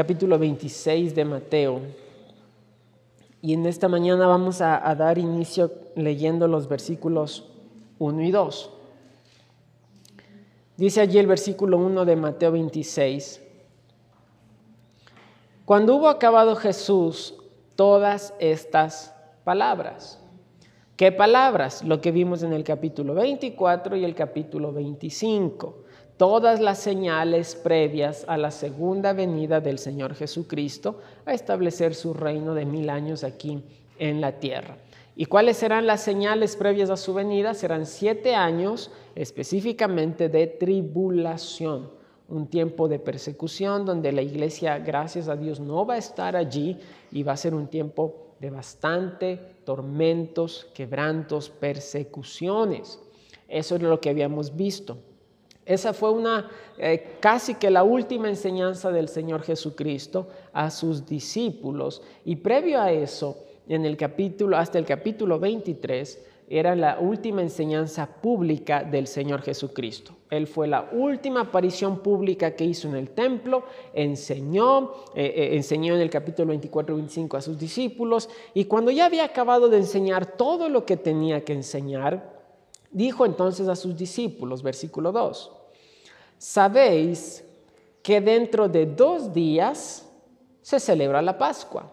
capítulo 26 de Mateo. Y en esta mañana vamos a, a dar inicio leyendo los versículos 1 y 2. Dice allí el versículo 1 de Mateo 26. Cuando hubo acabado Jesús todas estas palabras. ¿Qué palabras? Lo que vimos en el capítulo 24 y el capítulo 25. Todas las señales previas a la segunda venida del Señor Jesucristo a establecer su reino de mil años aquí en la tierra. ¿Y cuáles serán las señales previas a su venida? Serán siete años específicamente de tribulación, un tiempo de persecución donde la iglesia, gracias a Dios, no va a estar allí y va a ser un tiempo de bastante tormentos, quebrantos, persecuciones. Eso es lo que habíamos visto. Esa fue una eh, casi que la última enseñanza del Señor Jesucristo a sus discípulos. Y previo a eso, en el capítulo, hasta el capítulo 23, era la última enseñanza pública del Señor Jesucristo. Él fue la última aparición pública que hizo en el templo, enseñó, eh, eh, enseñó en el capítulo 24-25 a sus discípulos y cuando ya había acabado de enseñar todo lo que tenía que enseñar, dijo entonces a sus discípulos, versículo 2, sabéis que dentro de dos días se celebra la Pascua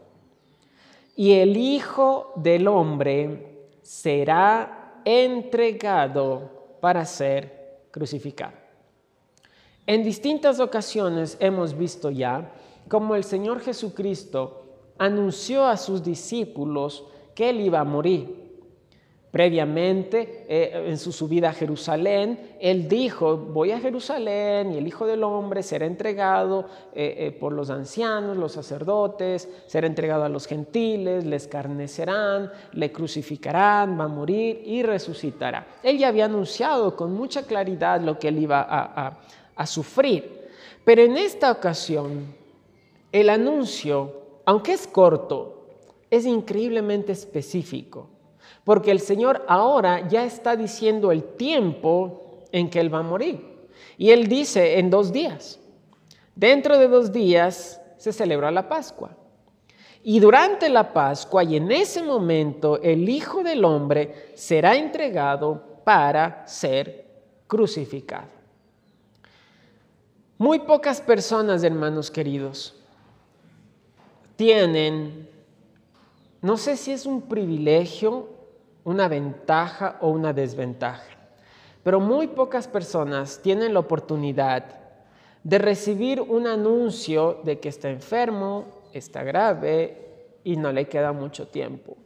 y el Hijo del Hombre será entregado para ser crucificado. En distintas ocasiones hemos visto ya cómo el Señor Jesucristo anunció a sus discípulos que Él iba a morir Previamente, eh, en su subida a Jerusalén, él dijo, voy a Jerusalén y el Hijo del Hombre será entregado eh, eh, por los ancianos, los sacerdotes, será entregado a los gentiles, le escarnecerán, le crucificarán, va a morir y resucitará. Él ya había anunciado con mucha claridad lo que él iba a sufrir. Pero en esta ocasión, el anuncio, aunque es corto, es increíblemente específico porque el Señor ahora ya está diciendo el tiempo en que Él va a morir. Y Él dice en dos días. Dentro de dos días se celebra la Pascua. Y durante la Pascua y en ese momento el Hijo del Hombre será entregado para ser crucificado. Muy pocas personas, hermanos queridos, tienen, no sé si es un privilegio una ventaja o una desventaja. Pero muy pocas personas tienen la oportunidad de recibir un anuncio de que está enfermo, está grave y no le queda mucho tiempo.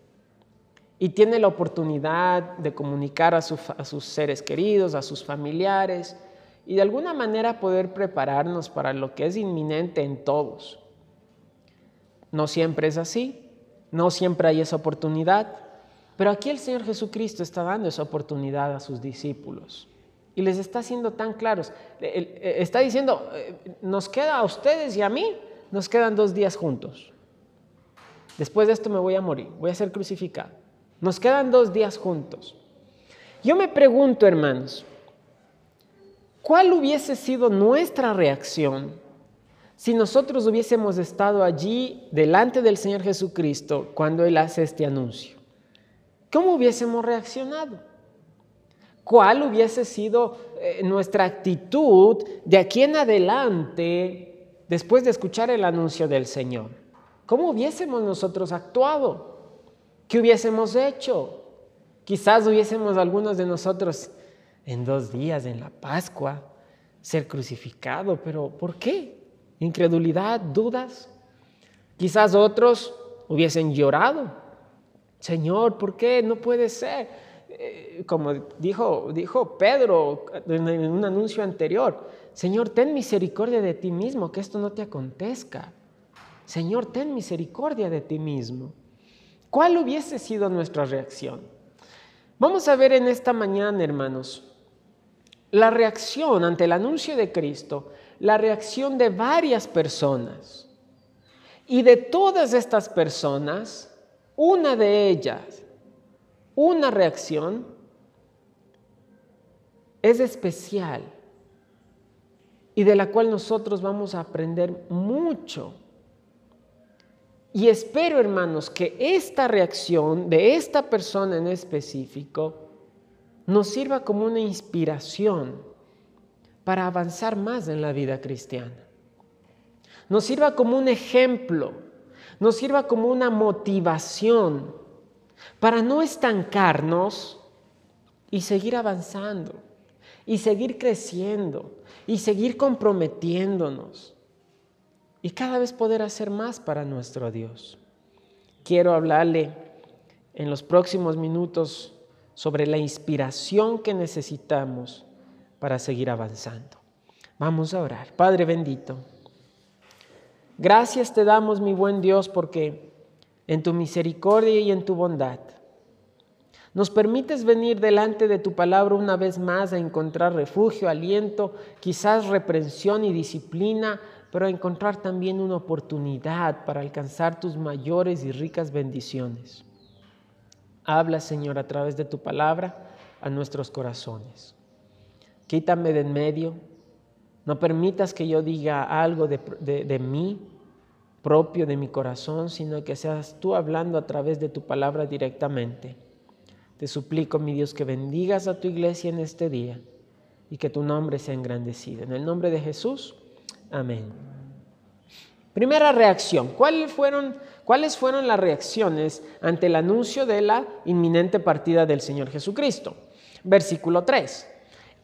Y tiene la oportunidad de comunicar a, sus seres queridos, a sus familiares y de alguna manera poder prepararnos para lo que es inminente en todos. No siempre es así, no siempre hay esa oportunidad. Pero aquí el Señor Jesucristo está dando esa oportunidad a sus discípulos y les está haciendo tan claros. Eh, está diciendo, eh, nos queda a ustedes y a mí, nos quedan dos días juntos. Después de esto me voy a morir, voy a ser crucificado. Nos quedan dos días juntos. Yo me pregunto, hermanos, ¿cuál hubiese sido nuestra reacción si nosotros hubiésemos estado allí delante del Señor Jesucristo cuando Él hace este anuncio? ¿Cómo hubiésemos reaccionado? ¿Cuál hubiese sido eh, nuestra actitud de aquí en adelante después de escuchar el anuncio del Señor? ¿Cómo hubiésemos nosotros actuado? ¿Qué hubiésemos hecho? Quizás hubiésemos algunos de nosotros en dos días, en la Pascua, ser crucificado, pero ¿por qué? Incredulidad, dudas. Quizás otros hubiesen llorado Señor, ¿por qué? No puede ser. Eh, como dijo, dijo Pedro en un anuncio anterior, Señor, ten misericordia de ti mismo, que esto no te acontezca. Señor, ten misericordia de ti mismo. ¿Cuál hubiese sido nuestra reacción? Vamos a ver en esta mañana, hermanos, la reacción ante el anuncio de Cristo, la reacción de varias personas. Y de todas estas personas, una de ellas, una reacción, es especial. y de la cual nosotros vamos a aprender mucho. Y espero, hermanos, que esta reacción de esta persona en específico nos sirva como una inspiración para avanzar más en la vida cristiana. Nos sirva como un ejemplo, nos sirva como una motivación para no estancarnos y seguir avanzando, y seguir creciendo, y seguir comprometiéndonos, y cada vez poder hacer más para nuestro Dios. Quiero hablarle en los próximos minutos sobre la inspiración que necesitamos para seguir avanzando. Vamos a orar. Padre bendito, gracias te damos, mi buen Dios, porque en tu misericordia y en tu bondad nos permites venir delante de tu palabra una vez más a encontrar refugio, aliento, quizás reprensión y disciplina, pero a encontrar también una oportunidad para alcanzar tus mayores y ricas bendiciones. Habla, Señor, a través de tu palabra a nuestros corazones. Quítame de en medio. No permitas que yo diga algo de, de, mí, propio de mi corazón, sino que seas tú hablando a través de tu palabra directamente. Te suplico, mi Dios, que bendigas a tu iglesia en este día y que tu nombre sea engrandecido. En el nombre de Jesús, amén. Primera reacción. ¿Cuáles fueron, ¿Cuáles fueron las reacciones ante el anuncio de la inminente partida del Señor Jesucristo? Versículo 3.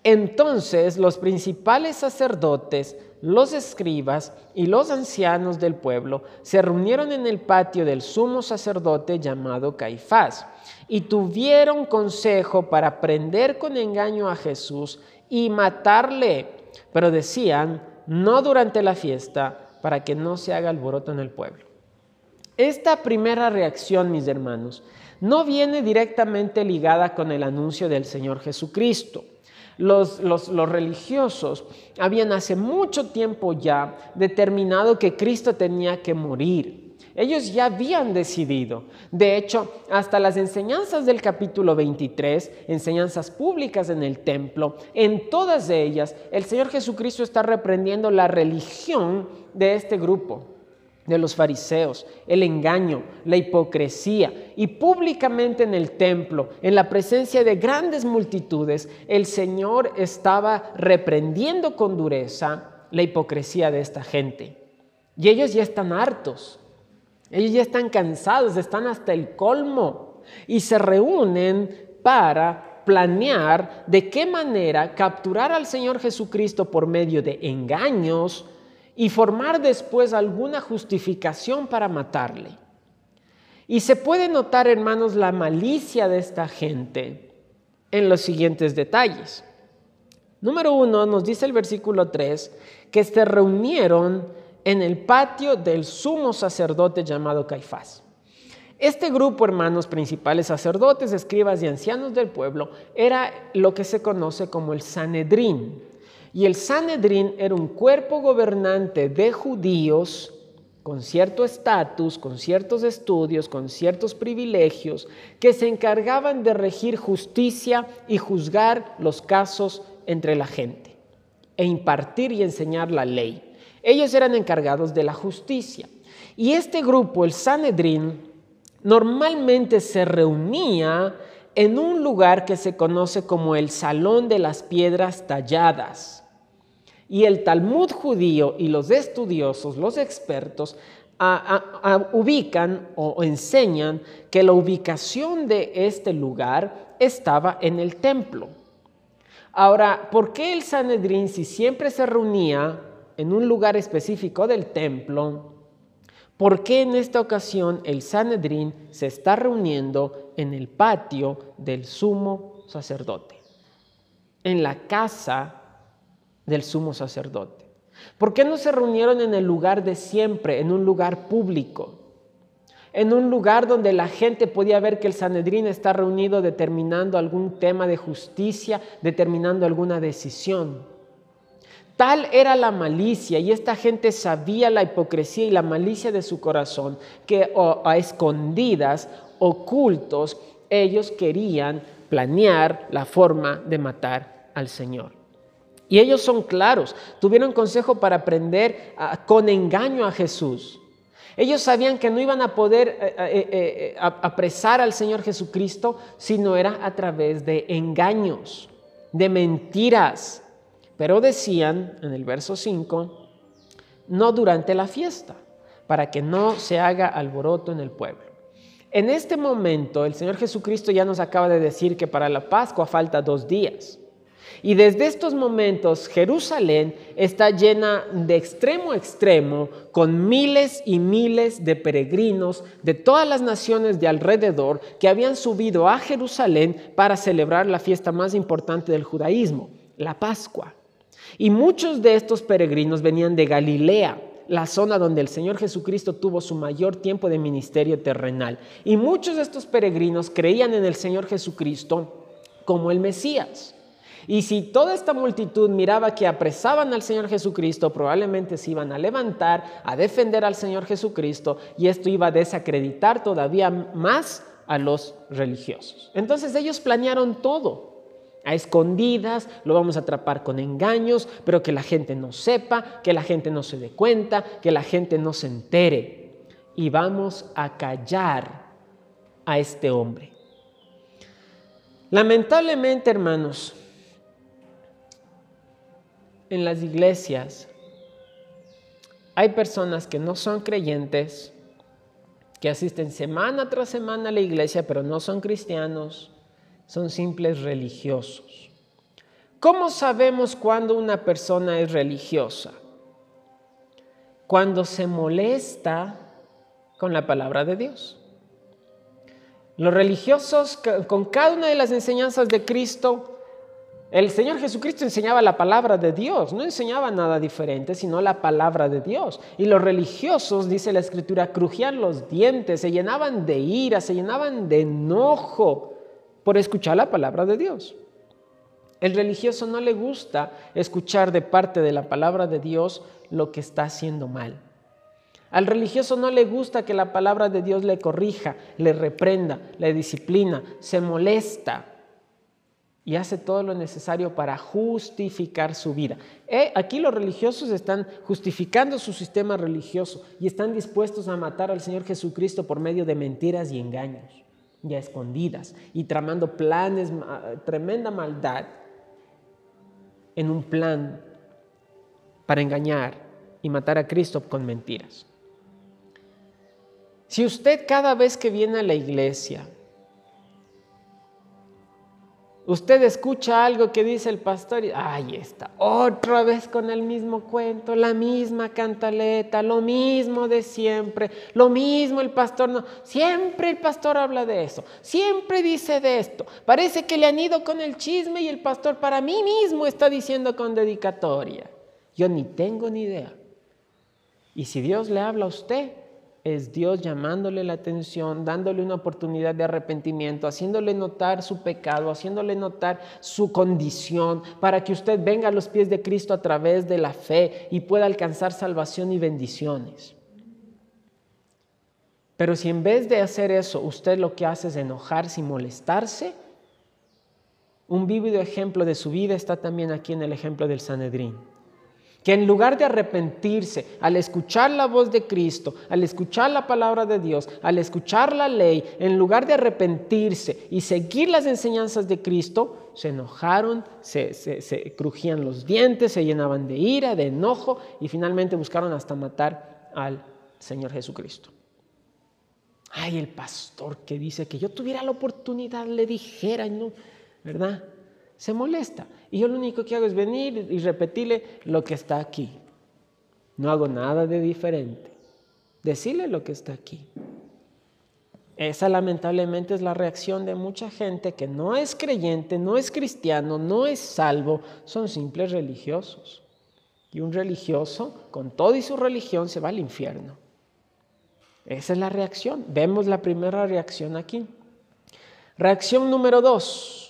Entonces los principales sacerdotes, los escribas y los ancianos del pueblo se reunieron en el patio del sumo sacerdote llamado Caifás y tuvieron consejo para prender con engaño a Jesús y matarle, pero decían, no durante la fiesta, para que no se haga alboroto en el pueblo. Esta primera reacción, mis hermanos, no viene directamente ligada con el anuncio del Señor Jesucristo los, religiosos habían hace mucho tiempo ya determinado que Cristo tenía que morir. Ellos ya habían decidido. De hecho, hasta las enseñanzas del capítulo 23, enseñanzas públicas en el templo, en todas ellas el Señor Jesucristo está reprendiendo la religión de este grupo de los fariseos, el engaño, la hipocresía. Y públicamente en el templo, en la presencia de grandes multitudes, el Señor estaba reprendiendo con dureza la hipocresía de esta gente. Y ellos ya están hartos, ellos ya están cansados, están hasta el colmo y se reúnen para planear de qué manera capturar al Señor Jesucristo por medio de engaños, y formar después alguna justificación para matarle. Y se puede notar, hermanos, la malicia de esta gente en los siguientes detalles. Número uno, nos dice el versículo 3, que se reunieron en el patio del sumo sacerdote llamado Caifás. Este grupo, hermanos, principales sacerdotes, escribas y ancianos del pueblo, era lo que se conoce como el Sanedrín. Y el Sanedrín era un cuerpo gobernante de judíos con cierto estatus, con ciertos estudios, con ciertos privilegios, que se encargaban de regir justicia y juzgar los casos entre la gente, e impartir y enseñar la ley. Ellos eran encargados de la justicia. Y este grupo, el Sanedrín, normalmente se reunía en un lugar que se conoce como el Salón de las Piedras Talladas. Y el Talmud judío y los estudiosos, los expertos, ubican o enseñan que la ubicación de este lugar estaba en el templo. Ahora, ¿por qué el Sanedrín, si siempre se reunía en un lugar específico del templo, ¿Por qué en esta ocasión el Sanedrín se está reuniendo en el patio del sumo sacerdote? En la casa del sumo sacerdote. ¿Por qué no se reunieron en el lugar de siempre, en un lugar público? En un lugar donde la gente podía ver que el Sanedrín está reunido determinando algún tema de justicia, determinando alguna decisión. Tal era la malicia y esta gente sabía la hipocresía y la malicia de su corazón que a escondidas, ocultos, ellos querían planear la forma de matar al Señor. Y ellos son claros, tuvieron consejo para aprender con engaño a Jesús. Ellos sabían que no iban a poder eh, eh, eh, apresar al Señor Jesucristo si no era a través de engaños, de mentiras. Pero decían en el verso 5, no durante la fiesta, para que no se haga alboroto en el pueblo. En este momento el Señor Jesucristo ya nos acaba de decir que para la Pascua falta dos días. Y desde estos momentos Jerusalén está llena de extremo a extremo con miles y miles de peregrinos de todas las naciones de alrededor que habían subido a Jerusalén para celebrar la fiesta más importante del judaísmo, la Pascua. Y muchos de estos peregrinos venían de Galilea, la zona donde el Señor Jesucristo tuvo su mayor tiempo de ministerio terrenal. Y muchos de estos peregrinos creían en el Señor Jesucristo como el Mesías. Y si toda esta multitud miraba que apresaban al Señor Jesucristo, probablemente se iban a levantar a defender al Señor Jesucristo y esto iba a desacreditar todavía más a los religiosos. Entonces ellos planearon todo. A escondidas, lo vamos a atrapar con engaños, pero que la gente no sepa, que la gente no se dé cuenta, que la gente no se entere. Y vamos a callar a este hombre. Lamentablemente, hermanos, en las iglesias hay personas que no son creyentes, que asisten semana tras semana a la iglesia, pero no son cristianos, son simples religiosos. ¿Cómo sabemos cuando una persona es religiosa? Cuando se molesta con la palabra de Dios. Los religiosos, con cada una de las enseñanzas de Cristo, el Señor Jesucristo enseñaba la palabra de Dios, no enseñaba nada diferente, sino la palabra de Dios. Y los religiosos, dice la Escritura, crujían los dientes, se llenaban de ira, se llenaban de enojo por escuchar la palabra de Dios. El religioso no le gusta escuchar de parte de la palabra de Dios lo que está haciendo mal. Al religioso no le gusta que la palabra de Dios le corrija, le reprenda, le disciplina, se molesta y hace todo lo necesario para justificar su vida. Eh, aquí los religiosos están justificando su sistema religioso y están dispuestos a matar al Señor Jesucristo por medio de mentiras y engaños, y escondidas, y tramando planes, tremenda maldad en un plan para engañar y matar a Cristo con mentiras. Si usted cada vez que viene a la iglesia Usted escucha algo que dice el pastor y, ay, está otra vez con el mismo cuento, la misma cantaleta, lo mismo de siempre, lo mismo el pastor no. Siempre el pastor habla de eso, siempre dice de esto. Parece que le han ido con el chisme y el pastor para mí mismo está diciendo con dedicatoria. Yo ni tengo ni idea. Y si Dios le habla a usted, es Dios llamándole la atención, dándole una oportunidad de arrepentimiento, haciéndole notar su pecado, haciéndole notar su condición, para que usted venga a los pies de Cristo a través de la fe y pueda alcanzar salvación y bendiciones. Pero si en vez de hacer eso usted lo que hace es enojarse y molestarse, un vívido ejemplo de su vida está también aquí en el ejemplo del Sanedrín que en lugar de arrepentirse al escuchar la voz de Cristo, al escuchar la palabra de Dios, al escuchar la ley, en lugar de arrepentirse y seguir las enseñanzas de Cristo, se enojaron, se, crujían los dientes, se llenaban de ira, de enojo y finalmente buscaron hasta matar al Señor Jesucristo. Ay, el pastor que dice que yo tuviera la oportunidad, le dijera, ¿no? ¿verdad? Se molesta. Y yo lo único que hago es venir y repetirle lo que está aquí. No hago nada de diferente. Decirle lo que está aquí. Esa lamentablemente es la reacción de mucha gente que no es creyente, no es cristiano, no es salvo, son simples religiosos. Y un religioso, con todo y su religión, se va al infierno. Esa es la reacción. Vemos la primera reacción aquí. Reacción número dos.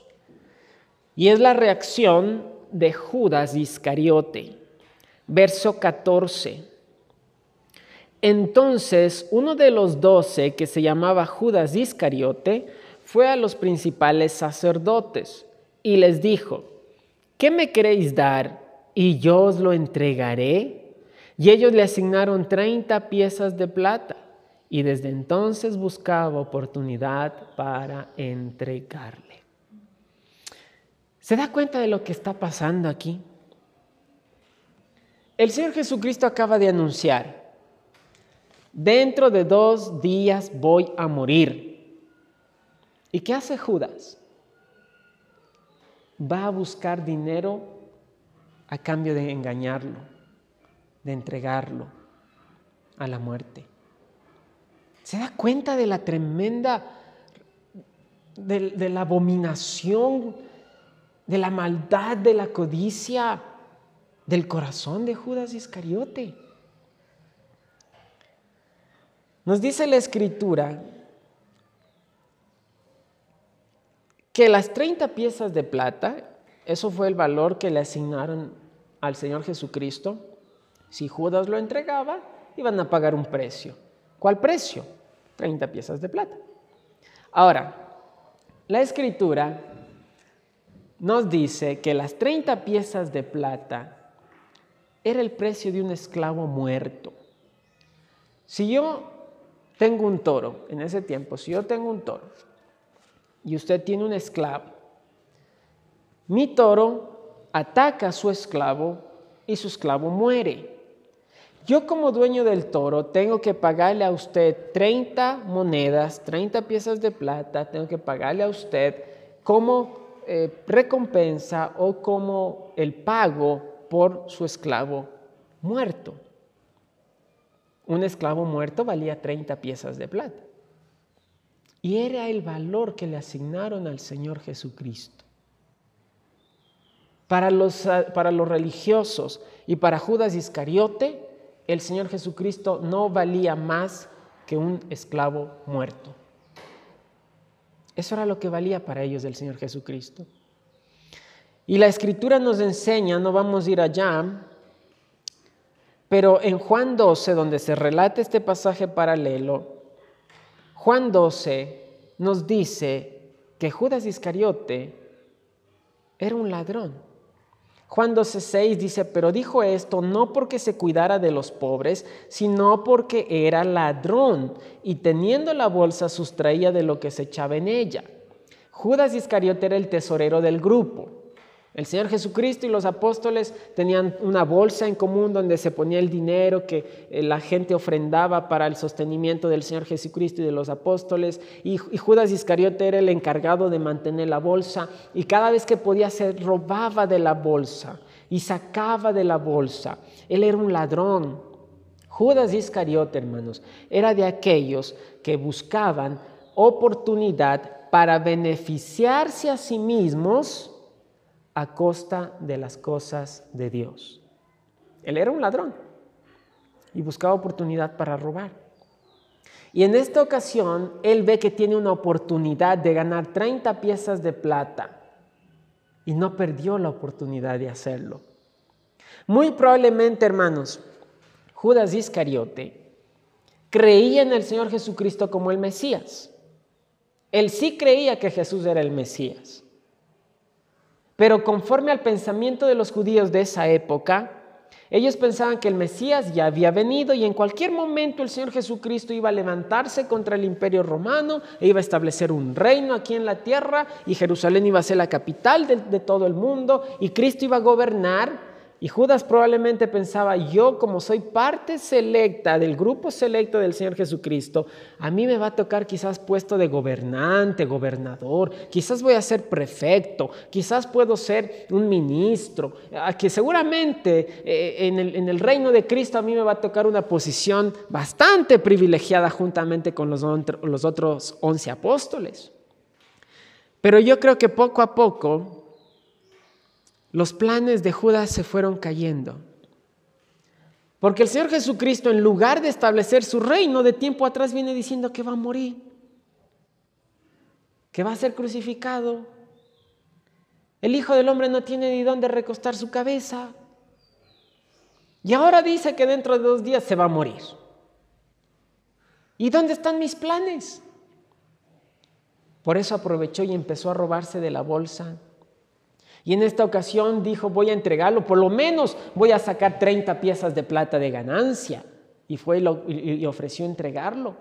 Y es la reacción de Judas Iscariote. Verso 14. Entonces uno de los doce, que se llamaba Judas Iscariote, fue a los principales sacerdotes y les dijo, ¿qué me queréis dar? y yo os lo entregaré. Y ellos le asignaron 30 piezas de plata y desde entonces buscaba oportunidad para entregarle. ¿Se da cuenta de lo que está pasando aquí? El Señor Jesucristo acaba de anunciar, dentro de dos días voy a morir. ¿Y qué hace Judas? Va a buscar dinero a cambio de engañarlo, de entregarlo a la muerte. ¿Se da cuenta de la tremenda, de, de la abominación, de la maldad, de la codicia? del corazón de Judas Iscariote. Nos dice la escritura que las 30 piezas de plata, eso fue el valor que le asignaron al Señor Jesucristo. Si Judas lo entregaba, iban a pagar un precio. ¿Cuál precio? 30 piezas de plata. Ahora, la escritura nos dice que las 30 piezas de plata era el precio de un esclavo muerto. Si yo tengo un toro, en ese tiempo, si yo tengo un toro y usted tiene un esclavo, mi toro ataca a su esclavo y su esclavo muere. Yo como dueño del toro tengo que pagarle a usted 30 monedas, 30 piezas de plata, tengo que pagarle a usted como eh, recompensa o como el pago por su esclavo muerto. Un esclavo muerto valía 30 piezas de plata. Y era el valor que le asignaron al Señor Jesucristo. Para los, para los religiosos y para Judas Iscariote, el Señor Jesucristo no valía más que un esclavo muerto. Eso era lo que valía para ellos el Señor Jesucristo. Y la escritura nos enseña, no vamos a ir allá, pero en Juan 12, donde se relata este pasaje paralelo, Juan 12 nos dice que Judas Iscariote era un ladrón. Juan 12:6 dice, pero dijo esto no porque se cuidara de los pobres, sino porque era ladrón y teniendo la bolsa sustraía de lo que se echaba en ella. Judas Iscariote era el tesorero del grupo. El Señor Jesucristo y los apóstoles tenían una bolsa en común donde se ponía el dinero que eh, la gente ofrendaba para el sostenimiento del Señor Jesucristo y de los apóstoles. Y, Judas Iscariote era el encargado de mantener la bolsa. Y cada vez que podía se robaba de la bolsa y sacaba de la bolsa. Él era un ladrón. Judas Iscariote, hermanos, era de aquellos que buscaban oportunidad para beneficiarse a sí mismos a costa de las cosas de Dios. Él era un ladrón y buscaba oportunidad para robar. Y en esta ocasión, él ve que tiene una oportunidad de ganar 30 piezas de plata y no perdió la oportunidad de hacerlo. Muy probablemente, hermanos, Judas Iscariote creía en el Señor Jesucristo como el Mesías. Él sí creía que Jesús era el Mesías. Pero conforme al pensamiento de los judíos de esa época, ellos pensaban que el Mesías ya había venido y en cualquier momento el Señor Jesucristo iba a levantarse contra el imperio romano e iba a establecer un reino aquí en la tierra y Jerusalén iba a ser la capital de, todo el mundo y Cristo iba a gobernar y Judas probablemente pensaba, yo como soy parte selecta del grupo selecto del Señor Jesucristo, a mí me va a tocar quizás puesto de gobernante, gobernador, quizás voy a ser prefecto, quizás puedo ser un ministro, que seguramente eh, en, el, en, el, reino de Cristo a mí me va a tocar una posición bastante privilegiada juntamente con los, los otros once apóstoles. Pero yo creo que poco a poco los planes de Judas se fueron cayendo. Porque el Señor Jesucristo, en lugar de establecer su reino de tiempo atrás, viene diciendo que va a morir, que va a ser crucificado. El Hijo del Hombre no tiene ni dónde recostar su cabeza. Y ahora dice que dentro de dos días se va a morir. ¿Y dónde están mis planes? Por eso aprovechó y empezó a robarse de la bolsa Y en esta ocasión dijo, voy a entregarlo, por lo menos voy a sacar 30 piezas de plata de ganancia. Y fue y ofreció entregarlo.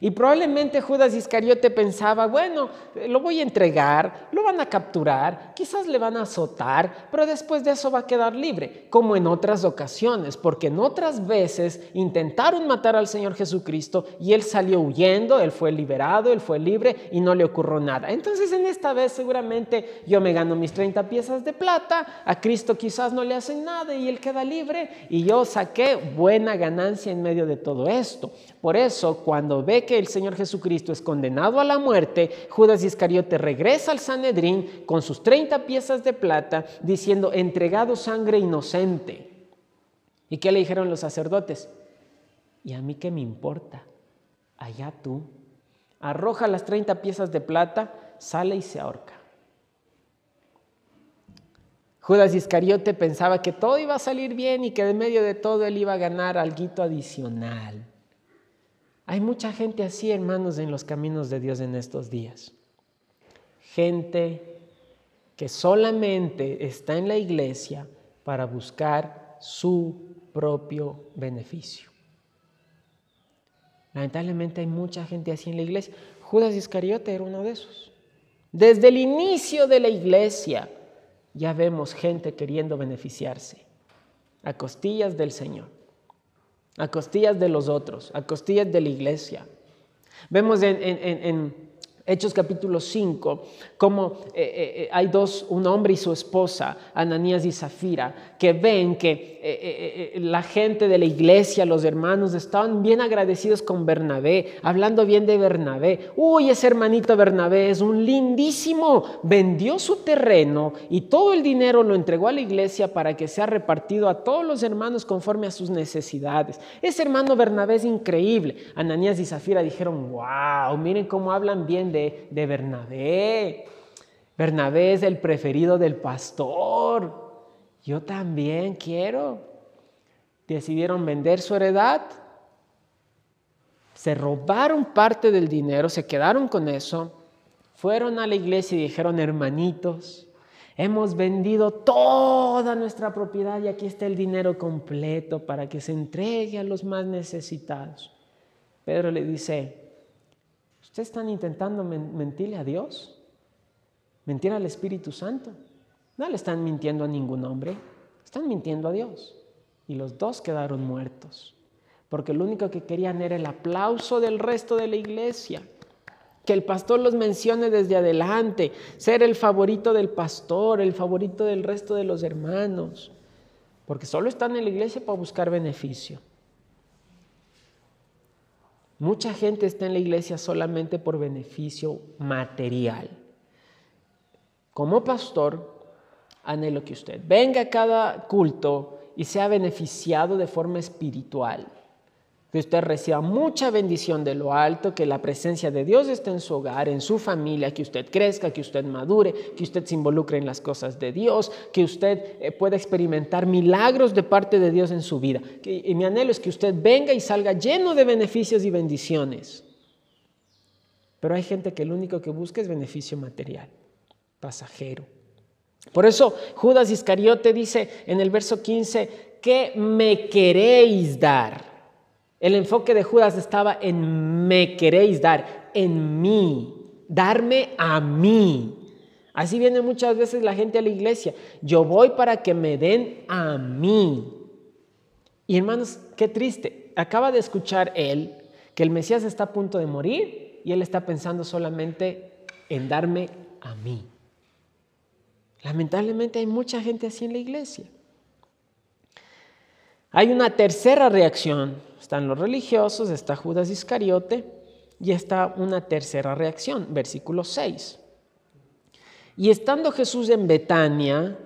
Y probablemente Judas Iscariote pensaba, bueno, lo voy a entregar, lo van a capturar, quizás le van a azotar, pero después de eso va a quedar libre, como en otras ocasiones, porque en otras veces intentaron matar al Señor Jesucristo y él salió huyendo, él fue liberado, él fue libre y no le ocurrió nada. Entonces en esta vez seguramente yo me gano mis 30 piezas de plata, a Cristo quizás no le hacen nada y él queda libre y yo saqué buena ganancia en medio de todo esto. Por eso cuando ve que el Señor Jesucristo es condenado a la muerte, Judas Iscariote regresa al Sanedrín con sus 30 piezas de plata diciendo, entregado sangre inocente. ¿Y qué le dijeron los sacerdotes? ¿Y a mí qué me importa? Allá tú. Arroja las 30 piezas de plata, sale y se ahorca. Judas Iscariote pensaba que todo iba a salir bien y que de medio de todo él iba a ganar algo adicional. Hay mucha gente así, hermanos, en los caminos de Dios en estos días. Gente que solamente está en la iglesia para buscar su propio beneficio. Lamentablemente hay mucha gente así en la iglesia. Judas Iscariote era uno de esos. Desde el inicio de la iglesia ya vemos gente queriendo beneficiarse a costillas del Señor a costillas de los otros, a costillas de la iglesia. Vemos en, Hechos capítulo 5, como eh, eh, eh, hay dos, un hombre y su esposa, Ananías y Zafira, que ven que la gente de la iglesia, los hermanos, estaban bien agradecidos con Bernabé, hablando bien de Bernabé. Uy, ese hermanito Bernabé es un lindísimo, vendió su terreno y todo el dinero lo entregó a la iglesia para que sea repartido a todos los hermanos conforme a sus necesidades. Ese hermano Bernabé es increíble. Ananías y Zafira dijeron, wow, miren cómo hablan bien de de, Bernabé. Bernabé es el preferido del pastor. Yo también quiero. Decidieron vender su heredad. Se robaron parte del dinero, se quedaron con eso. Fueron a la iglesia y dijeron, hermanitos, hemos vendido toda nuestra propiedad y aquí está el dinero completo para que se entregue a los más necesitados. Pedro le dice, ¿Ustedes están intentando mentirle a Dios? ¿Mentir al Espíritu Santo? No le están mintiendo a ningún hombre, están mintiendo a Dios. Y los dos quedaron muertos, porque lo único que querían era el aplauso del resto de la iglesia. Que el pastor los mencione desde adelante, ser el favorito del pastor, el favorito del resto de los hermanos, porque solo están en la iglesia para buscar beneficio. Mucha gente está en la iglesia solamente por beneficio material. Como pastor, anhelo que usted venga a cada culto y sea beneficiado de forma espiritual que usted reciba mucha bendición de lo alto, que la presencia de Dios esté en su hogar, en su familia, que usted crezca, que usted madure, que usted se involucre en las cosas de Dios, que usted eh, pueda experimentar milagros de parte de Dios en su vida. y mi anhelo es que usted venga y salga lleno de beneficios y bendiciones. Pero hay gente que lo único que busca es beneficio material, pasajero. Por eso Judas Iscariote dice en el verso 15, ¿qué me queréis dar? El enfoque de Judas estaba en me queréis dar, en mí, darme a mí. Así viene muchas veces la gente a la iglesia. Yo voy para que me den a mí. Y hermanos, qué triste. Acaba de escuchar él que el Mesías está a punto de morir y él está pensando solamente en darme a mí. Lamentablemente hay mucha gente así en la iglesia. Hay una tercera reacción están los religiosos, está Judas Iscariote y está una tercera reacción, versículo 6. Y estando Jesús en Betania,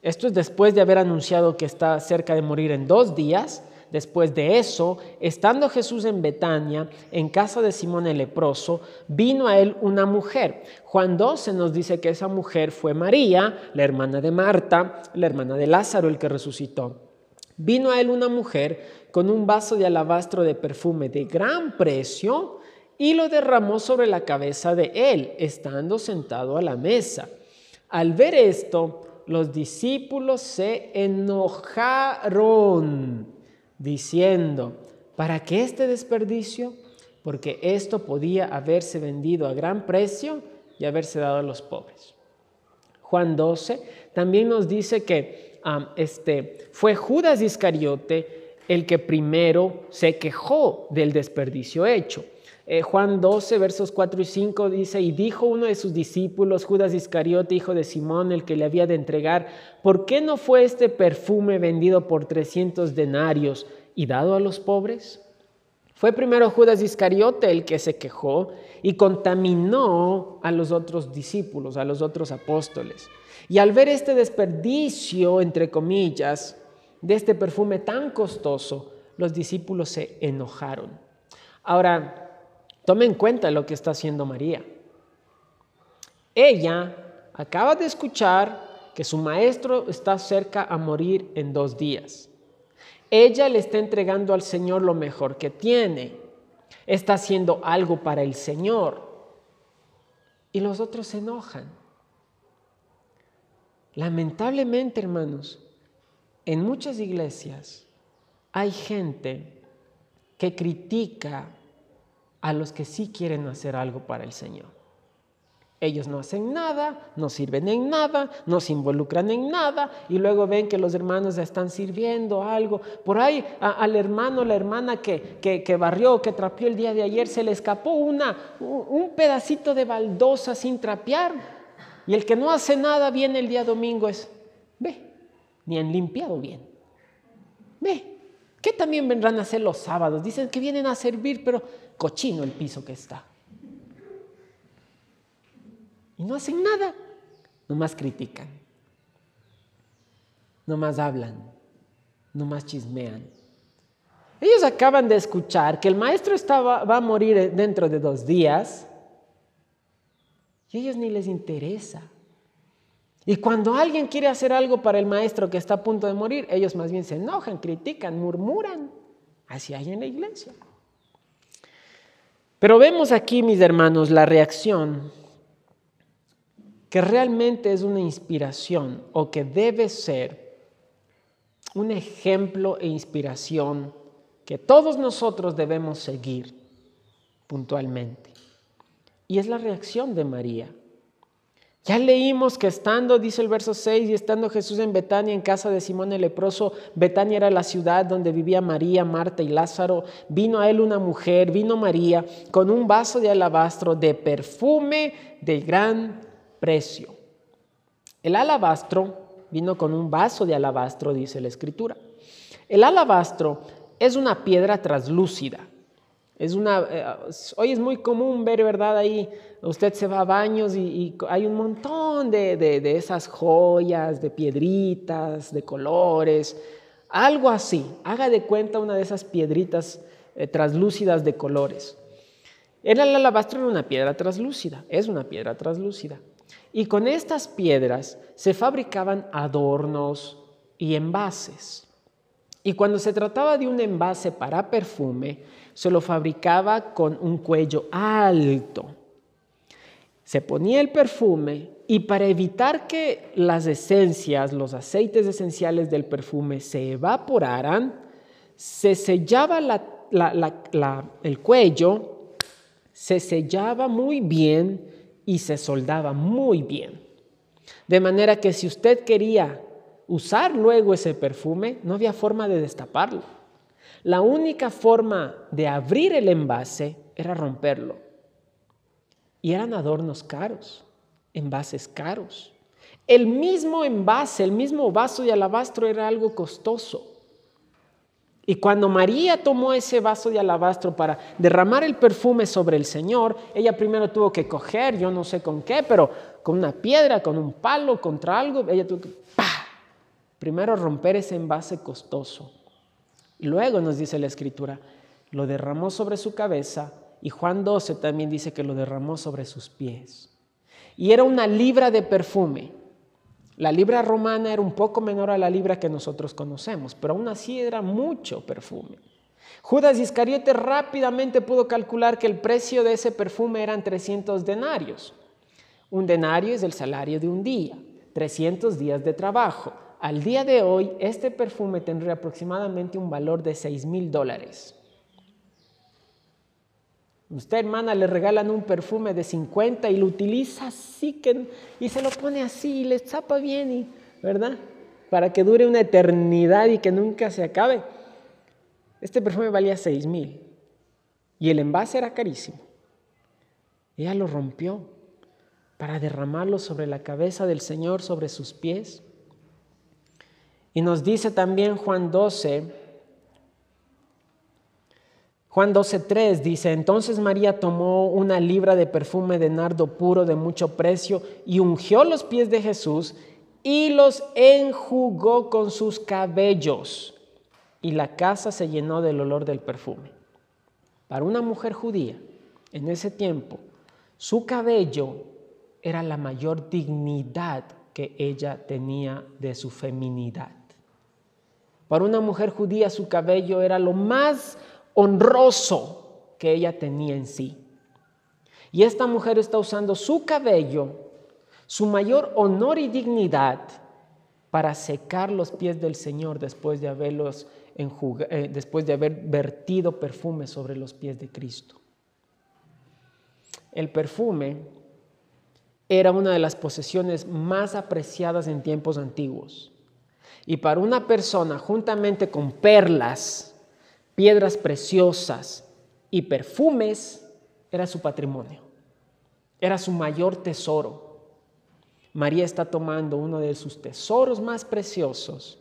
esto es después de haber anunciado que está cerca de morir en dos días, después de eso, estando Jesús en Betania, en casa de Simón el leproso, vino a él una mujer. Juan 12 nos dice que esa mujer fue María, la hermana de Marta, la hermana de Lázaro, el que resucitó. Vino a él una mujer con un vaso de alabastro de perfume de gran precio y lo derramó sobre la cabeza de él, estando sentado a la mesa. Al ver esto, los discípulos se enojaron, diciendo, ¿para qué este desperdicio? Porque esto podía haberse vendido a gran precio y haberse dado a los pobres. Juan 12 también nos dice que este, fue Judas Iscariote el que primero se quejó del desperdicio hecho. Eh, Juan 12, versos 4 y 5 dice, y dijo uno de sus discípulos, Judas Iscariote, hijo de Simón, el que le había de entregar, ¿por qué no fue este perfume vendido por 300 denarios y dado a los pobres? Fue primero Judas Iscariote el que se quejó y contaminó a los otros discípulos, a los otros apóstoles. Y al ver este desperdicio, entre comillas, de este perfume tan costoso, los discípulos se enojaron. Ahora, tome en cuenta lo que está haciendo María. Ella acaba de escuchar que su maestro está cerca a morir en dos días. Ella le está entregando al Señor lo mejor que tiene. Está haciendo algo para el Señor. Y los otros se enojan. Lamentablemente, hermanos, en muchas iglesias hay gente que critica a los que sí quieren hacer algo para el Señor. Ellos no hacen nada, no sirven en nada, no se involucran en nada y luego ven que los hermanos están sirviendo algo. Por ahí al hermano, la hermana que, barrió, que trapeó el día de ayer, se le escapó una, un pedacito de baldosa sin trapear. Y el que no hace nada viene el día domingo es, ve, ni han limpiado bien. Ve, ¿qué también vendrán a hacer los sábados? Dicen que vienen a servir, pero cochino el piso que está. Y no hacen nada, nomás critican, nomás hablan, nomás chismean. Ellos acaban de escuchar que el maestro estaba, va a morir dentro de dos días y a ellos ni les interesa. Y cuando alguien quiere hacer algo para el maestro que está a punto de morir, ellos más bien se enojan, critican, murmuran. Así hay en la iglesia. Pero vemos aquí, mis hermanos, la reacción que realmente es una inspiración o que debe ser un ejemplo e inspiración que todos nosotros debemos seguir puntualmente. Y es la reacción de María. Ya leímos que estando, dice el verso 6, y estando Jesús en Betania, en casa de Simón el leproso, Betania era la ciudad donde vivía María, Marta y Lázaro, vino a él una mujer, vino María, con un vaso de alabastro de perfume de gran precio. El alabastro vino con un vaso de alabastro, dice la escritura. El alabastro es una piedra translúcida. Es una, eh, hoy es muy común ver, ¿verdad? Ahí usted se va a baños y, hay un montón de, esas joyas, de piedritas, de colores, algo así. Haga de cuenta una de esas piedritas eh, translúcidas de colores. El alabastro era una piedra translúcida, es una piedra translúcida. Y con estas piedras se fabricaban adornos y envases. Y cuando se trataba de un envase para perfume, se lo fabricaba con un cuello alto. Se ponía el perfume y para evitar que las esencias, los aceites esenciales del perfume se evaporaran, se sellaba el cuello, se sellaba muy bien y se soldaba muy bien. De manera que si usted quería usar luego ese perfume, no había forma de destaparlo. La única forma de abrir el envase era romperlo. Y eran adornos caros, envases caros. El mismo envase, el mismo vaso de alabastro era algo costoso. Y cuando María tomó ese vaso de alabastro para derramar el perfume sobre el Señor, ella primero tuvo que coger, yo no sé con qué, pero con una piedra, con un palo, contra algo, ella tuvo que, ¡pah! Primero romper ese envase costoso Luego nos dice la escritura, lo derramó sobre su cabeza y Juan 12 también dice que lo derramó sobre sus pies. Y era una libra de perfume. La libra romana era un poco menor a la libra que nosotros conocemos, pero aún así era mucho perfume. Judas Iscariote rápidamente pudo calcular que el precio de ese perfume eran 300 denarios. Un denario es el salario de un día, 300 días de trabajo. Al día de hoy, este perfume tendría aproximadamente un valor de 6 mil dólares. Usted, hermana, le regalan un perfume de 50 y lo utiliza así que, y se lo pone así y le zapa bien, y, ¿verdad? Para que dure una eternidad y que nunca se acabe. Este perfume valía 6 mil y el envase era carísimo. Ella lo rompió para derramarlo sobre la cabeza del Señor, sobre sus pies. Y nos dice también Juan 12, Juan 12.3 dice, entonces María tomó una libra de perfume de nardo puro de mucho precio y ungió los pies de Jesús y los enjugó con sus cabellos. Y la casa se llenó del olor del perfume. Para una mujer judía, en ese tiempo, su cabello era la mayor dignidad que ella tenía de su feminidad. Para una mujer judía su cabello era lo más honroso que ella tenía en sí. Y esta mujer está usando su cabello, su mayor honor y dignidad, para secar los pies del Señor después de, haberlos eh, después de haber vertido perfume sobre los pies de Cristo. El perfume era una de las posesiones más apreciadas en tiempos antiguos. Y para una persona, juntamente con perlas, piedras preciosas y perfumes era su patrimonio, era su mayor tesoro. María está tomando uno de sus tesoros más preciosos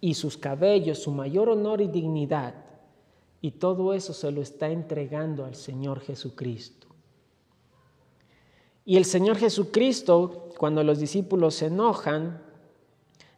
y sus cabellos, su mayor honor y dignidad, y todo eso se lo está entregando al Señor Jesucristo. Y el Señor Jesucristo, cuando los discípulos se enojan,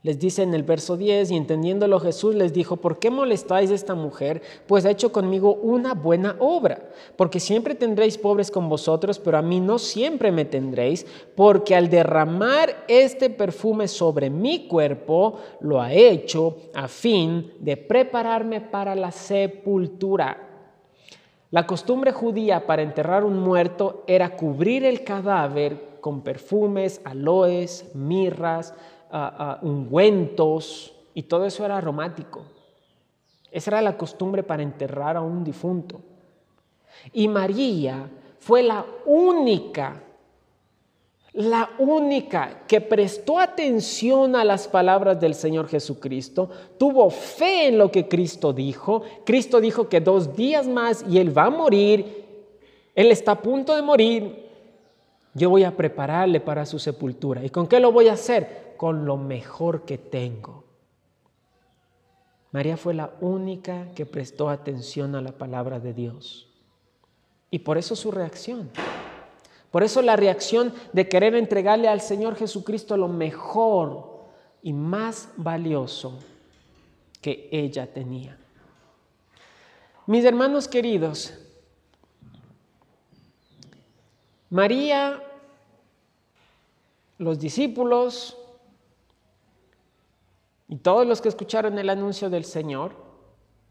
les dice en el verso 10, y entendiéndolo Jesús les dijo, ¿por qué molestáis a esta mujer? Pues ha hecho conmigo una buena obra, porque siempre tendréis pobres con vosotros, pero a mí no siempre me tendréis, porque al derramar este perfume sobre mi cuerpo, lo ha hecho a fin de prepararme para la sepultura. La costumbre judía para enterrar un muerto era cubrir el cadáver con perfumes, aloes, mirras, ungüentos y todo eso era aromático. Esa era la costumbre para enterrar a un difunto. Y María fue la única, la única que prestó atención a las palabras del Señor Jesucristo, tuvo fe en lo que Cristo dijo. Cristo dijo que dos días más y Él va a morir, Él está a punto de morir. Yo voy a prepararle para su sepultura. ¿Y con qué lo voy a hacer? Con lo mejor que tengo. María fue la única que prestó atención a la palabra de Dios. Y por eso su reacción. Por eso la reacción de querer entregarle al Señor Jesucristo lo mejor y más valioso que ella tenía. Mis hermanos queridos, María, los discípulos, y todos los que escucharon el anuncio del Señor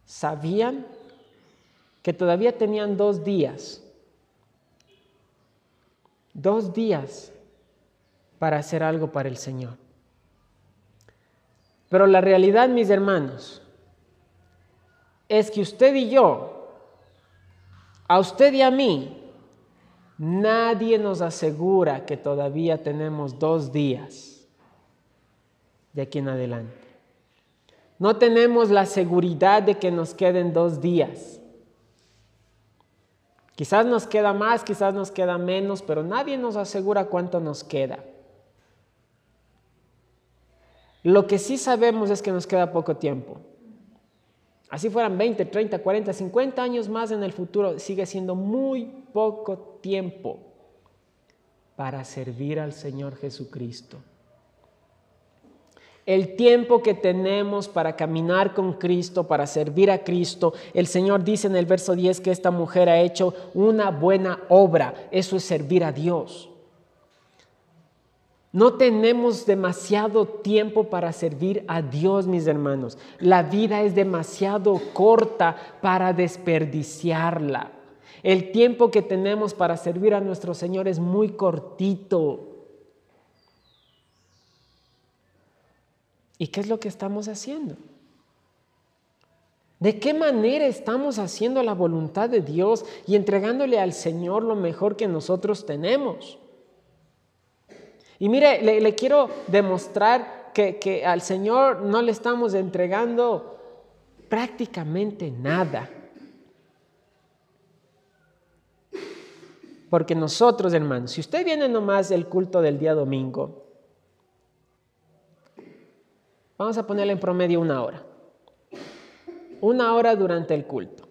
sabían que todavía tenían dos días, dos días para hacer algo para el Señor. Pero la realidad, mis hermanos, es que usted y yo, a usted y a mí, nadie nos asegura que todavía tenemos dos días de aquí en adelante. No tenemos la seguridad de que nos queden dos días. Quizás nos queda más, quizás nos queda menos, pero nadie nos asegura cuánto nos queda. Lo que sí sabemos es que nos queda poco tiempo. Así fueran 20, 30, 40, 50 años más en el futuro, sigue siendo muy poco tiempo para servir al Señor Jesucristo el tiempo que tenemos para caminar con Cristo, para servir a Cristo. El Señor dice en el verso 10 que esta mujer ha hecho una buena obra. Eso es servir a Dios. No tenemos demasiado tiempo para servir a Dios, mis hermanos. La vida es demasiado corta para desperdiciarla. El tiempo que tenemos para servir a nuestro Señor es muy cortito. ¿Y qué es lo que estamos haciendo? ¿De qué manera estamos haciendo la voluntad de Dios y entregándole al Señor lo mejor que nosotros tenemos? Y mire, le, quiero demostrar que, que al Señor no le estamos entregando prácticamente nada. Porque nosotros, hermanos, si usted viene nomás del culto del día domingo, vamos a ponerle en promedio una hora una hora durante el culto.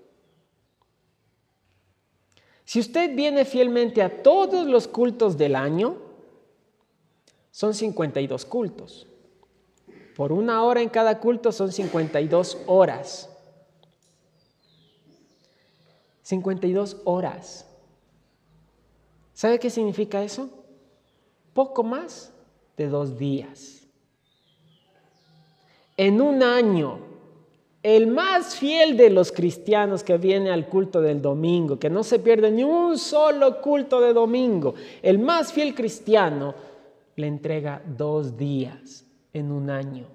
Si usted viene fielmente a todos los cultos del año, son 52 cultos. Por una hora en cada culto son 52 horas. 52 horas. ¿Sabe qué significa eso? Poco más de dos días. En un año el más fiel de los cristianos que viene al culto del domingo, que no se pierde ni un solo culto de domingo, el más fiel cristiano le entrega dos días en un año.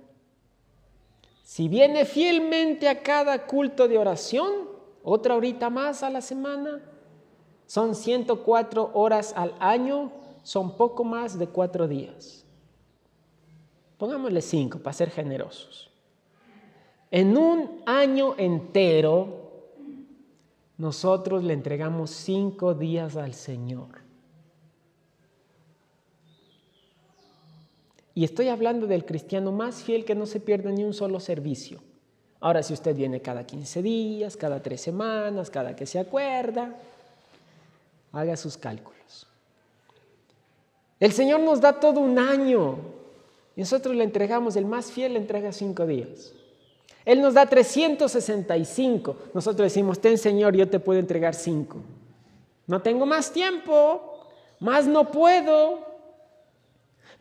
Si viene fielmente a cada culto de oración, otra horita más a la semana, son 104 horas al año, son poco más de cuatro días. Pongámosle cinco para ser generosos. En un año entero, nosotros le entregamos cinco días al Señor. Y estoy hablando del cristiano más fiel que no se pierde ni un solo servicio. Ahora, si usted viene cada 15 días, cada tres semanas, cada que se acuerda, haga sus cálculos. El Señor nos da todo un año. Nosotros le entregamos, el más fiel le entrega cinco días. Él nos da 365. Nosotros decimos, ten Señor, yo te puedo entregar cinco. No tengo más tiempo, más no puedo.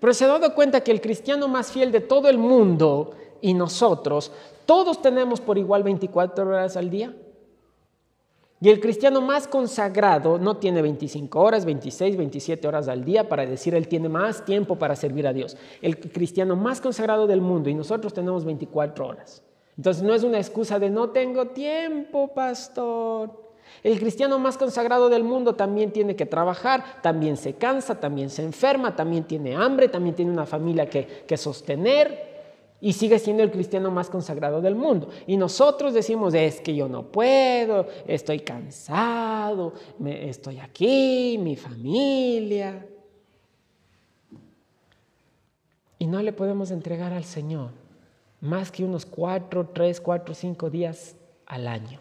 Pero se ha dado cuenta que el cristiano más fiel de todo el mundo y nosotros, todos tenemos por igual 24 horas al día. Y el cristiano más consagrado no tiene 25 horas, 26, 27 horas al día para decir él tiene más tiempo para servir a Dios. El cristiano más consagrado del mundo y nosotros tenemos 24 horas. Entonces no es una excusa de no tengo tiempo, pastor. El cristiano más consagrado del mundo también tiene que trabajar, también se cansa, también se enferma, también tiene hambre, también tiene una familia que, sostener y sigue siendo el cristiano más consagrado del mundo. Y nosotros decimos, es que yo no puedo, estoy cansado, estoy aquí, mi familia. Y no le podemos entregar al Señor más que unos cuatro, tres, cuatro, cinco días al año.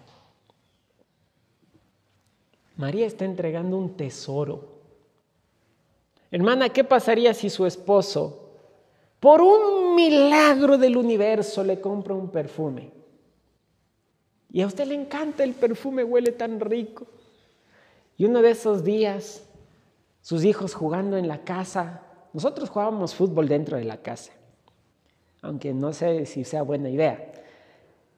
María está entregando un tesoro. Hermana, ¿qué pasaría si su esposo, por un milagro del universo, le compra un perfume? Y a usted le encanta el perfume, huele tan rico. Y uno de esos días, sus hijos jugando en la casa, nosotros jugábamos fútbol dentro de la casa aunque no sé si sea buena idea.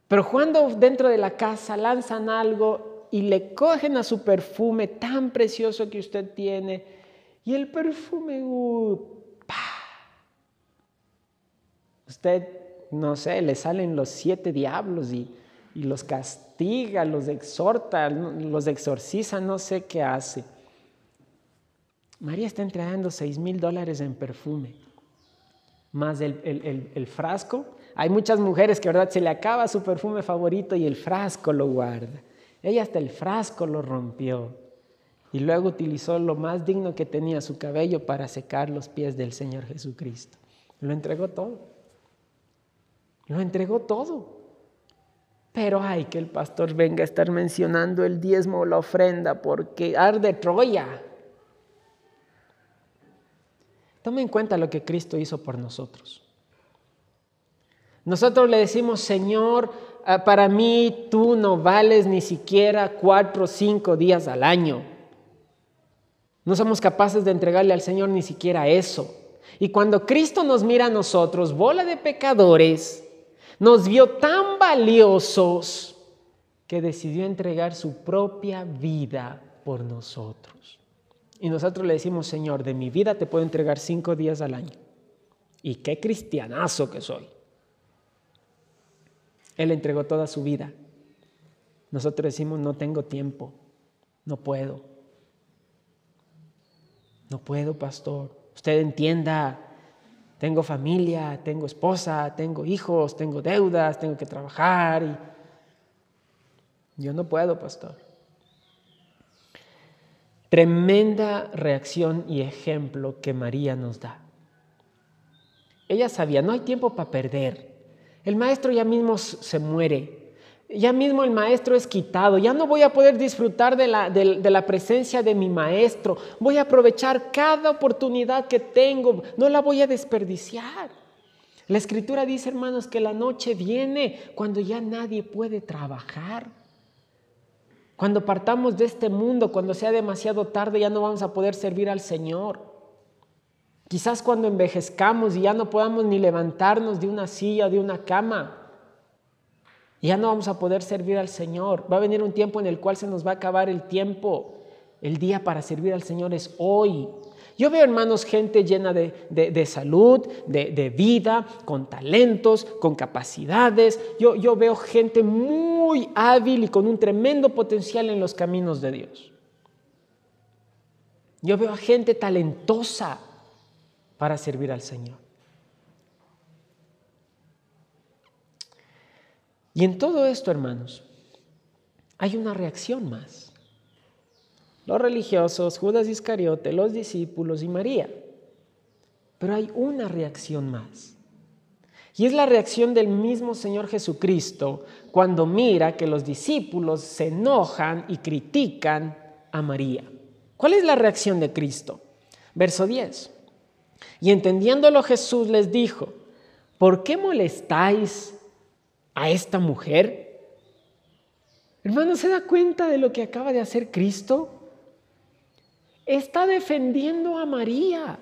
Pero cuando dentro de la casa lanzan algo y le cogen a su perfume tan precioso que usted tiene, y el perfume, uh, usted, no sé, le salen los siete diablos y, los castiga, los exhorta, los exorciza, no sé qué hace. María está entregando seis mil dólares en perfume más el, frasco. Hay muchas mujeres que, ¿verdad? Se le acaba su perfume favorito y el frasco lo guarda. Ella hasta el frasco lo rompió y luego utilizó lo más digno que tenía, su cabello, para secar los pies del Señor Jesucristo. Lo entregó todo. Lo entregó todo. Pero hay que el pastor venga a estar mencionando el diezmo o la ofrenda porque arde Troya. Tome en cuenta lo que Cristo hizo por nosotros. Nosotros le decimos, Señor, ah, para mí tú no vales ni siquiera cuatro o cinco días al año. No somos capaces de entregarle al Señor ni siquiera eso. Y cuando Cristo nos mira a nosotros, bola de pecadores, nos vio tan valiosos que decidió entregar su propia vida por nosotros. Y nosotros le decimos, Señor, de mi vida te puedo entregar cinco días al año. Y qué cristianazo que soy. Él entregó toda su vida. Nosotros decimos, no tengo tiempo, no puedo. No puedo, pastor. Usted entienda, tengo familia, tengo esposa, tengo hijos, tengo deudas, tengo que trabajar. Y... Yo no puedo, pastor. Tremenda reacción y ejemplo que María nos da. Ella sabía, no hay tiempo para perder. El maestro ya mismo se muere. Ya mismo el maestro es quitado. Ya no voy a poder disfrutar de la, de la, presencia de mi maestro. Voy a aprovechar cada oportunidad que tengo. No la voy a desperdiciar. La escritura dice, hermanos, que la noche viene cuando ya nadie puede trabajar. Cuando partamos de este mundo, cuando sea demasiado tarde, ya no vamos a poder servir al Señor. Quizás cuando envejezcamos y ya no podamos ni levantarnos de una silla, de una cama, ya no vamos a poder servir al Señor. Va a venir un tiempo en el cual se nos va a acabar el tiempo. El día para servir al Señor es hoy. Yo veo, hermanos, gente llena de, salud, de, vida, con talentos, con capacidades. Yo, yo veo gente muy hábil y con un tremendo potencial en los caminos de Dios. Yo veo a gente talentosa para servir al Señor. Y en todo esto, hermanos, hay una reacción más los religiosos, Judas Iscariote, los discípulos y María. Pero hay una reacción más. Y es la reacción del mismo Señor Jesucristo cuando mira que los discípulos se enojan y critican a María. ¿Cuál es la reacción de Cristo? Verso 10. Y entendiéndolo Jesús les dijo, ¿por qué molestáis a esta mujer? Hermano, ¿se da cuenta de lo que acaba de hacer Cristo? está defendiendo a María.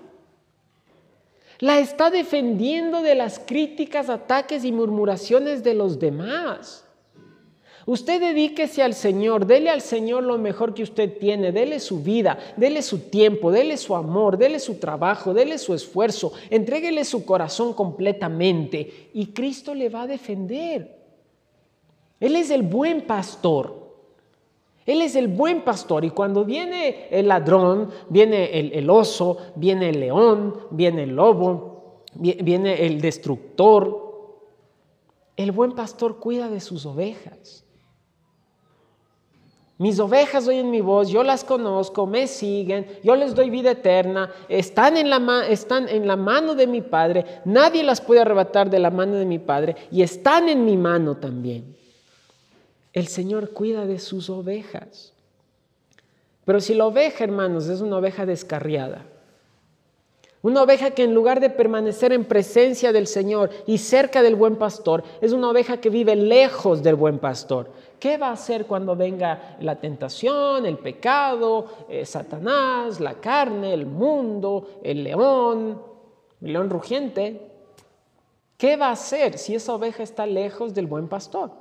La está defendiendo de las críticas, ataques y murmuraciones de los demás. Usted dedíquese al Señor, dele al Señor lo mejor que usted tiene, dele su vida, dele su tiempo, dele su amor, dele su trabajo, dele su esfuerzo, entréguele su corazón completamente y Cristo le va a defender. Él es el buen pastor. Él es el buen pastor y cuando viene el ladrón, viene el, oso, viene el león, viene el lobo, viene el destructor, el buen pastor cuida de sus ovejas. Mis ovejas oyen mi voz, yo las conozco, me siguen, yo les doy vida eterna, están en, la están en la mano de mi Padre, nadie las puede arrebatar de la mano de mi Padre y están en mi mano también. El Señor cuida de sus ovejas. Pero si la oveja, hermanos, es una oveja descarriada, una oveja que en lugar de permanecer en presencia del Señor y cerca del buen pastor, es una oveja que vive lejos del buen pastor. ¿Qué va a hacer cuando venga la tentación, el pecado, eh, Satanás, la carne, el mundo, el león, el león rugiente? ¿Qué va a hacer si esa oveja está lejos del buen pastor?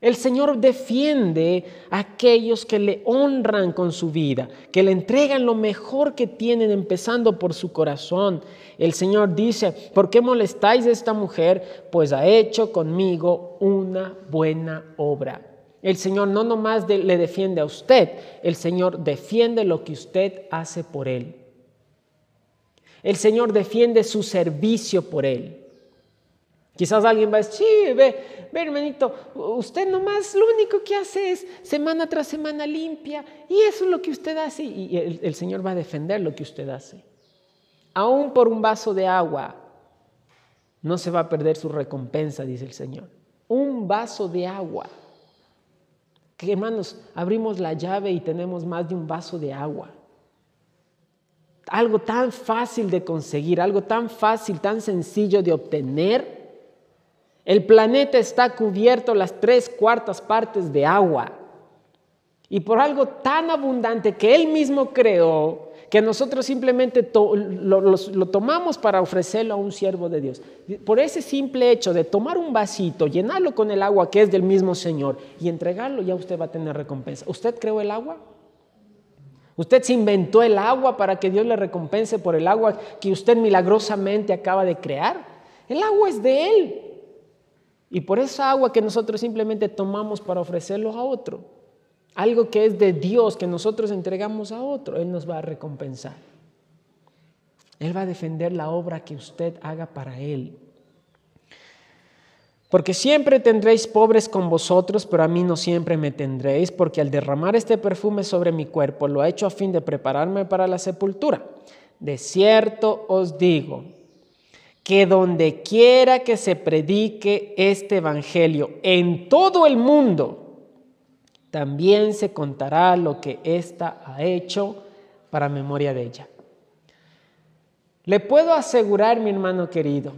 El Señor defiende a aquellos que le honran con su vida, que le entregan lo mejor que tienen, empezando por su corazón. El Señor dice, ¿por qué molestáis a esta mujer? Pues ha hecho conmigo una buena obra. El Señor no nomás le defiende a usted, el Señor defiende lo que usted hace por Él. El Señor defiende su servicio por Él. Quizás alguien va a decir, sí, ve, ve hermanito, usted nomás lo único que hace es semana tras semana limpia y eso es lo que usted hace y el, el Señor va a defender lo que usted hace. Aún por un vaso de agua no se va a perder su recompensa, dice el Señor. Un vaso de agua. Que hermanos, abrimos la llave y tenemos más de un vaso de agua. Algo tan fácil de conseguir, algo tan fácil, tan sencillo de obtener el planeta está cubierto las tres cuartas partes de agua. Y por algo tan abundante que Él mismo creó, que nosotros simplemente lo, tomamos para ofrecerlo a un siervo de Dios. Por ese simple hecho de tomar un vasito, llenarlo con el agua que es del mismo Señor y entregarlo, ya usted va a tener recompensa. ¿Usted creó el agua? ¿Usted se inventó el agua para que Dios le recompense por el agua que usted milagrosamente acaba de crear? El agua es de Él. Y por esa agua que nosotros simplemente tomamos para ofrecerlo a otro, algo que es de Dios que nosotros entregamos a otro, Él nos va a recompensar. Él va a defender la obra que usted haga para Él. Porque siempre tendréis pobres con vosotros, pero a mí no siempre me tendréis, porque al derramar este perfume sobre mi cuerpo lo he hecho a fin de prepararme para la sepultura. De cierto os digo que donde quiera que se predique este evangelio en todo el mundo, también se contará lo que ésta ha hecho para memoria de ella. Le puedo asegurar, mi hermano querido,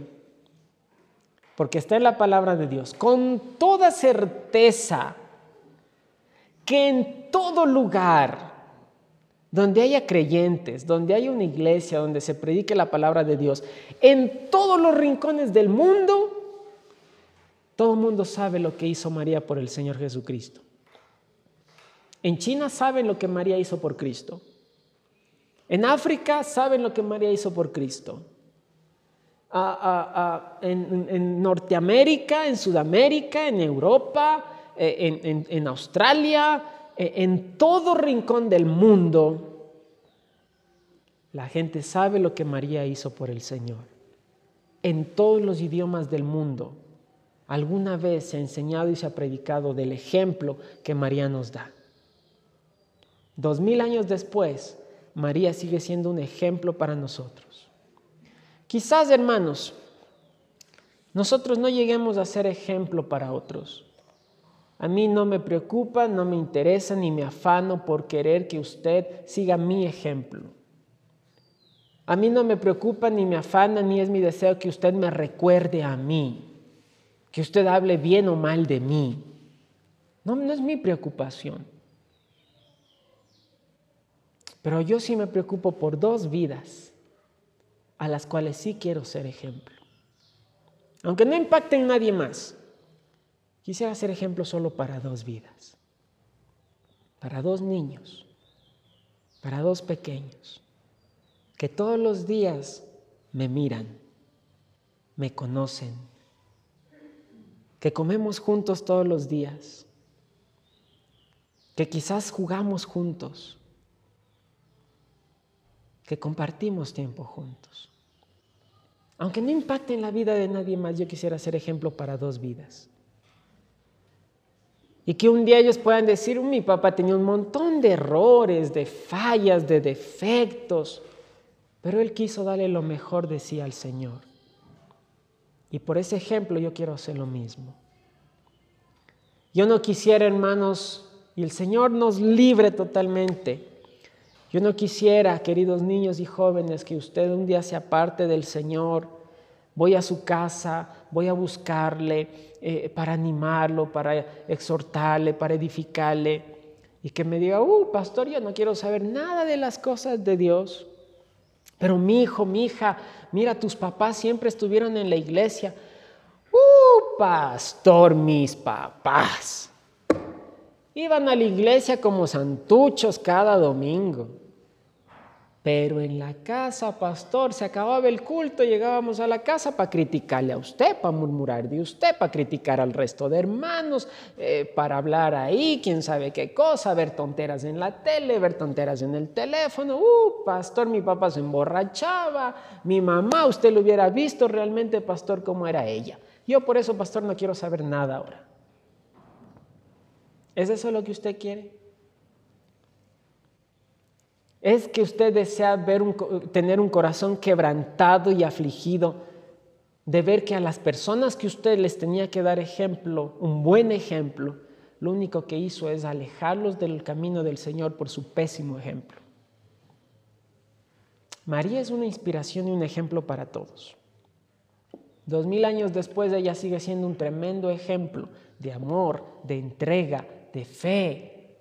porque está en la palabra de Dios, con toda certeza que en todo lugar donde haya creyentes, donde haya una iglesia, donde se predique la palabra de Dios, en todos los rincones del mundo, todo el mundo sabe lo que hizo María por el Señor Jesucristo. En China saben lo que María hizo por Cristo. En África saben lo que María hizo por Cristo en, Norteamérica, en Sudamérica, en Europa, eh, en, Australia, en todo rincón del mundo, la gente sabe lo que María hizo por el Señor. En todos los idiomas del mundo, alguna vez se ha enseñado y se ha predicado del ejemplo que María nos da. Dos mil años después, María sigue siendo un ejemplo para nosotros. Quizás, hermanos, nosotros no lleguemos a ser ejemplo para otros. A mí no me preocupa, no me interesa ni me afano por querer que usted siga mi ejemplo. A mí no me preocupa ni me afana ni es mi deseo que usted me recuerde a mí, que usted hable bien o mal de mí. No, no es mi preocupación. Pero yo sí me preocupo por dos vidas a las cuales sí quiero ser ejemplo. Aunque no impacte en nadie más, quisiera ser ejemplo solo para dos vidas, para dos niños, para dos pequeños, que todos los días me miran, me conocen, que comemos juntos todos los días, que quizás jugamos juntos, que compartimos tiempo juntos. Aunque no impacte en la vida de nadie más, yo quisiera ser ejemplo para dos vidas. Y que un día ellos puedan decir, mi papá tenía un montón de errores, de fallas, de defectos, pero él quiso darle lo mejor de sí al Señor. Y por ese ejemplo yo quiero hacer lo mismo. Yo no quisiera, hermanos, y el Señor nos libre totalmente yo no quisiera, queridos niños y jóvenes, que usted un día sea parte del Señor. Voy a su casa, voy a buscarle eh, para animarlo, para exhortarle, para edificarle. Y que me diga, uh, pastor, yo no quiero saber nada de las cosas de Dios. Pero mi hijo, mi hija, mira, tus papás siempre estuvieron en la iglesia. Uh, pastor, mis papás. Iban a la iglesia como santuchos cada domingo. Pero en la casa, pastor, se acababa el culto, llegábamos a la casa para criticarle a usted, para murmurar de usted, para criticar al resto de hermanos, eh, para hablar ahí, quién sabe qué cosa, ver tonteras en la tele, ver tonteras en el teléfono. Uh, pastor, mi papá se emborrachaba, mi mamá, usted lo hubiera visto realmente, pastor, cómo era ella. Yo por eso, pastor, no quiero saber nada ahora. ¿Es eso lo que usted quiere? Es que usted desea ver tener un corazón quebrantado y afligido de ver que a las personas que usted les tenía que dar ejemplo, un buen ejemplo, lo único que hizo es alejarlos del camino del Señor por su pésimo ejemplo. María es una inspiración y un ejemplo para todos. Dos mil años después ella sigue siendo un tremendo ejemplo de amor, de entrega, de fe.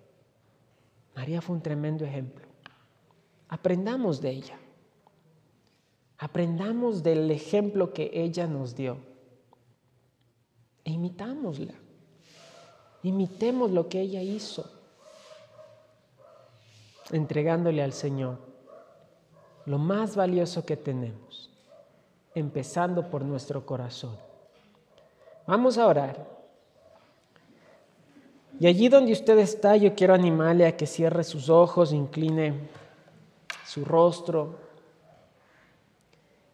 María fue un tremendo ejemplo. Aprendamos de ella. Aprendamos del ejemplo que ella nos dio. E imitámosla. Imitemos lo que ella hizo. Entregándole al Señor lo más valioso que tenemos. Empezando por nuestro corazón. Vamos a orar. Y allí donde usted está, yo quiero animarle a que cierre sus ojos, incline su rostro.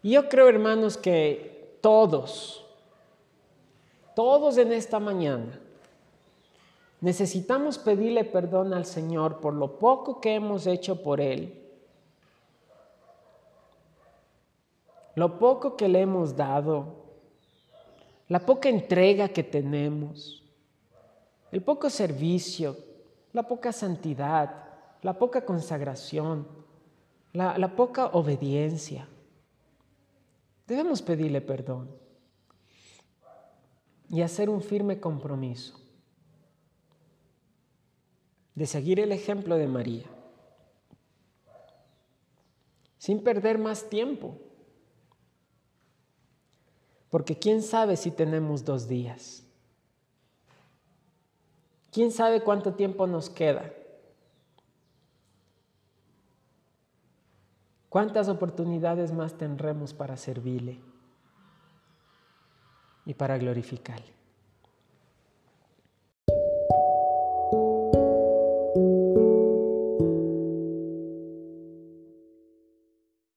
Y yo creo, hermanos, que todos, todos en esta mañana, necesitamos pedirle perdón al Señor por lo poco que hemos hecho por Él, lo poco que le hemos dado, la poca entrega que tenemos, el poco servicio, la poca santidad, la poca consagración, la, poca obediencia. Debemos pedirle perdón y hacer un firme compromiso de seguir el ejemplo de María, sin perder más tiempo, porque quién sabe si tenemos dos días, quién sabe cuánto tiempo nos queda. ¿Cuántas oportunidades más tendremos para servirle y para glorificarle?